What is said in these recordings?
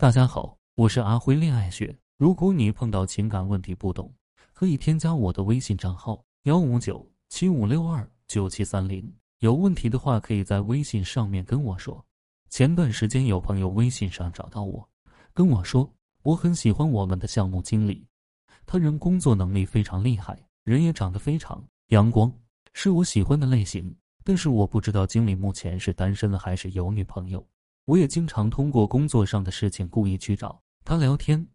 大家好，我是阿辉恋爱学。如果你碰到情感问题不懂，可以添加我的微信账号幺五九七五六二九七三零。有问题的话，可以在微信上面跟我说。前段时间有朋友微信上找到我，跟我说我很喜欢我们的项目经理，他人工作能力非常厉害，人也长得非常阳光，是我喜欢的类型。但是我不知道经理目前是单身了还是有女朋友。我也经常通过工作上的事情故意去找他聊天，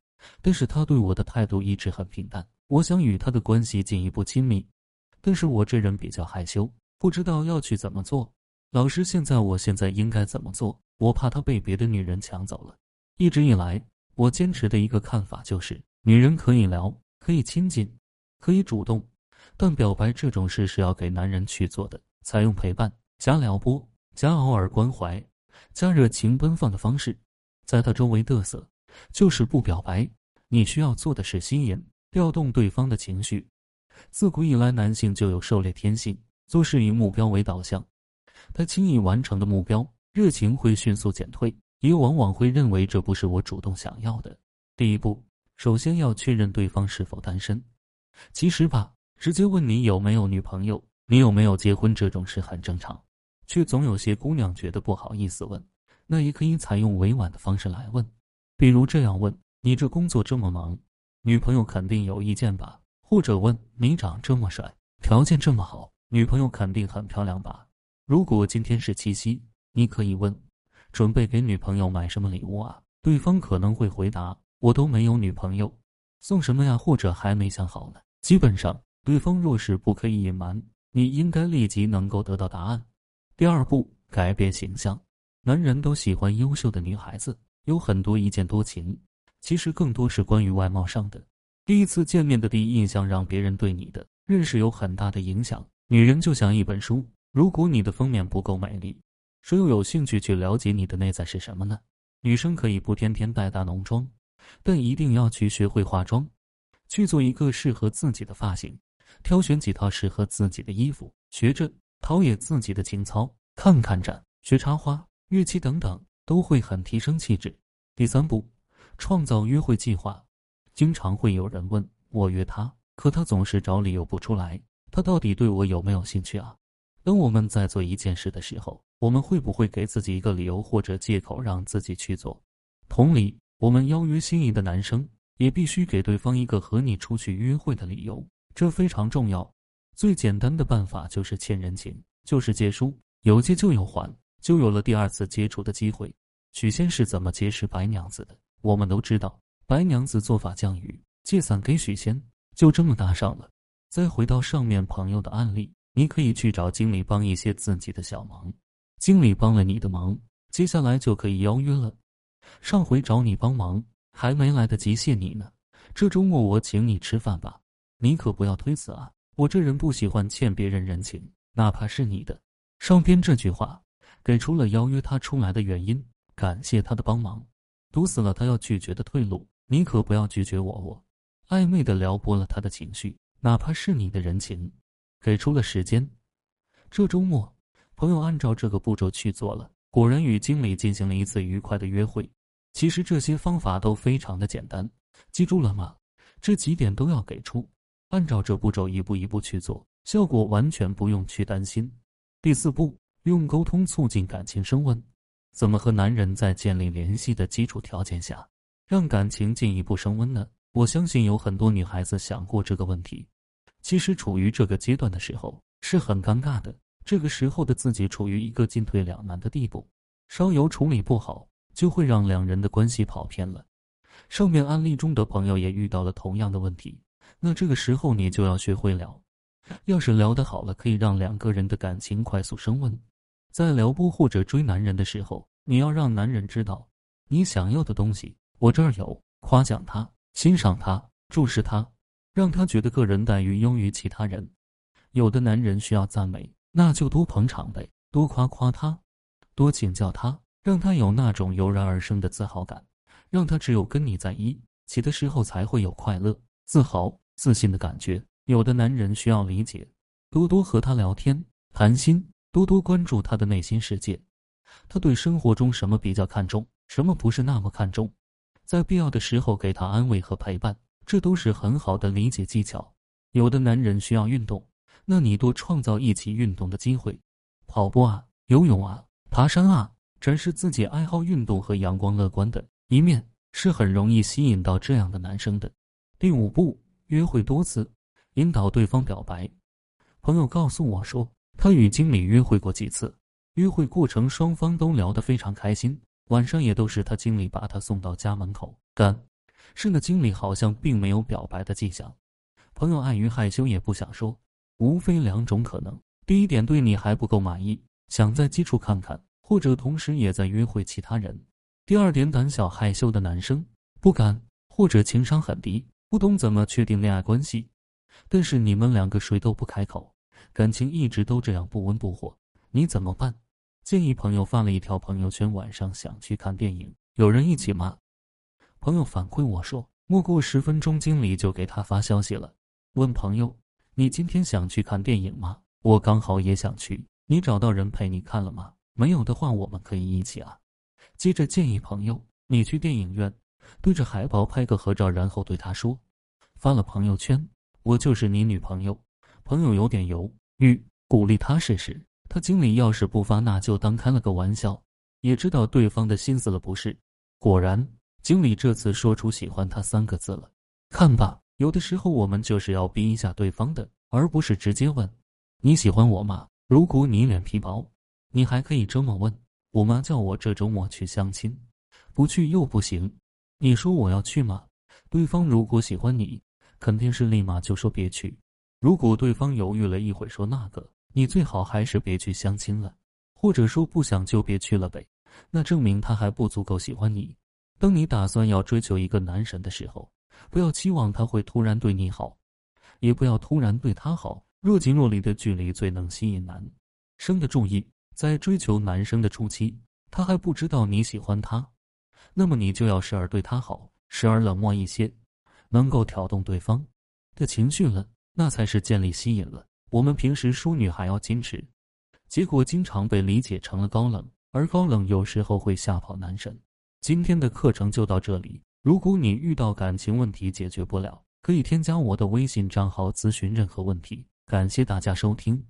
但是他对我的态度一直很平淡。我想与他的关系进一步亲密，但是我这人比较害羞。不知道要去怎么做，老师，现在我现在应该怎么做？我怕他被别的女人抢走了。一直以来，我坚持的一个看法就是，女人可以聊，可以亲近，可以主动，但表白这种事是要给男人去做的。采用陪伴加撩拨加偶尔关怀加热情奔放的方式，在他周围嘚瑟，就是不表白。你需要做的是吸引、调动对方的情绪。自古以来，男性就有狩猎天性。做事以目标为导向，他轻易完成的目标，热情会迅速减退，也往往会认为这不是我主动想要的。第一步，首先要确认对方是否单身。其实吧，直接问你有没有女朋友，你有没有结婚这种事很正常，却总有些姑娘觉得不好意思问。那也可以采用委婉的方式来问，比如这样问：你这工作这么忙，女朋友肯定有意见吧？或者问：你长这么帅，条件这么好。女朋友肯定很漂亮吧？如果今天是七夕，你可以问：准备给女朋友买什么礼物啊？对方可能会回答：我都没有女朋友，送什么呀？或者还没想好呢。基本上，对方若是不可以隐瞒，你应该立即能够得到答案。第二步，改变形象。男人都喜欢优秀的女孩子，有很多一见多情，其实更多是关于外貌上的。第一次见面的第一印象，让别人对你的认识有很大的影响。女人就像一本书，如果你的封面不够美丽，谁又有兴趣去了解你的内在是什么呢？女生可以不天天带大浓妆，但一定要去学会化妆，去做一个适合自己的发型，挑选几套适合自己的衣服，学着陶冶自己的情操，看看展，学插花、乐器等等，都会很提升气质。第三步，创造约会计划。经常会有人问我约他，可他总是找理由不出来。他到底对我有没有兴趣啊？当我们在做一件事的时候，我们会不会给自己一个理由或者借口让自己去做？同理，我们邀约心仪的男生，也必须给对方一个和你出去约会的理由，这非常重要。最简单的办法就是欠人情，就是借书，有借就有还，就有了第二次接触的机会。许仙是怎么结识白娘子的？我们都知道，白娘子做法降雨，借伞给许仙，就这么搭上了。再回到上面朋友的案例，你可以去找经理帮一些自己的小忙，经理帮了你的忙，接下来就可以邀约了。上回找你帮忙，还没来得及谢你呢，这周末我请你吃饭吧，你可不要推辞啊！我这人不喜欢欠别人人情，哪怕是你的。上边这句话给出了邀约他出来的原因，感谢他的帮忙，堵死了他要拒绝的退路。你可不要拒绝我，我暧昧的撩拨了他的情绪。哪怕是你的人情，给出了时间，这周末，朋友按照这个步骤去做了，果然与经理进行了一次愉快的约会。其实这些方法都非常的简单，记住了吗？这几点都要给出，按照这步骤一步一步去做，效果完全不用去担心。第四步，用沟通促进感情升温。怎么和男人在建立联系的基础条件下，让感情进一步升温呢？我相信有很多女孩子想过这个问题。其实处于这个阶段的时候是很尴尬的，这个时候的自己处于一个进退两难的地步，稍有处理不好，就会让两人的关系跑偏了。上面案例中的朋友也遇到了同样的问题，那这个时候你就要学会聊，要是聊得好了，可以让两个人的感情快速升温。在撩拨或者追男人的时候，你要让男人知道你想要的东西，我这儿有，夸奖他，欣赏他，注视他。让他觉得个人待遇优于其他人。有的男人需要赞美，那就多捧场呗，多夸夸他，多请教他，让他有那种油然而生的自豪感，让他只有跟你在一起的时候才会有快乐、自豪、自信的感觉。有的男人需要理解，多多和他聊天谈心，多多关注他的内心世界。他对生活中什么比较看重，什么不是那么看重，在必要的时候给他安慰和陪伴，这都是很好的理解技巧。有的男人需要运动，那你多创造一起运动的机会，跑步啊，游泳啊，爬山啊，展示自己爱好运动和阳光乐观的一面，是很容易吸引到这样的男生的。第五步，约会多次，引导对方表白。朋友告诉我说，他与经理约会过几次，约会过程双方都聊得非常开心。晚上也都是他经理把他送到家门口，但是那经理好像并没有表白的迹象。朋友碍于害羞也不想说，无非两种可能：第一点，对你还不够满意，想再接触看看，或者同时也在约会其他人；第二点，胆小害羞的男生不敢，或者情商很低，不懂怎么确定恋爱关系。但是你们两个谁都不开口，感情一直都这样不温不火，你怎么办？建议朋友发了一条朋友圈，晚上想去看电影，有人一起吗？朋友反馈我说，没过十分钟，经理就给他发消息了，问朋友：“你今天想去看电影吗？我刚好也想去，你找到人陪你看了吗？没有的话，我们可以一起啊。”接着建议朋友：“你去电影院，对着海报拍个合照，然后对他说，发了朋友圈，我就是你女朋友。”朋友有点犹豫，鼓励他试试。他经理要是不发，那就当开了个玩笑，也知道对方的心思了，不是？果然，经理这次说出喜欢他三个字了。看吧，有的时候我们就是要逼一下对方的，而不是直接问你喜欢我吗？如果你脸皮薄，你还可以这么问：我妈叫我这周末去相亲，不去又不行。你说我要去吗？对方如果喜欢你，肯定是立马就说别去。如果对方犹豫了一会，说那个。你最好还是别去相亲了，或者说不想就别去了呗。那证明他还不足够喜欢你。当你打算要追求一个男神的时候，不要期望他会突然对你好，也不要突然对他好。若即若离的距离最能吸引男生的注意。在追求男生的初期，他还不知道你喜欢他，那么你就要时而对他好，时而冷漠一些，能够挑动对方的情绪了，那才是建立吸引了。我们平时淑女还要矜持，结果经常被理解成了高冷，而高冷有时候会吓跑男神。今天的课程就到这里，如果你遇到感情问题解决不了，可以添加我的微信账号咨询任何问题。感谢大家收听。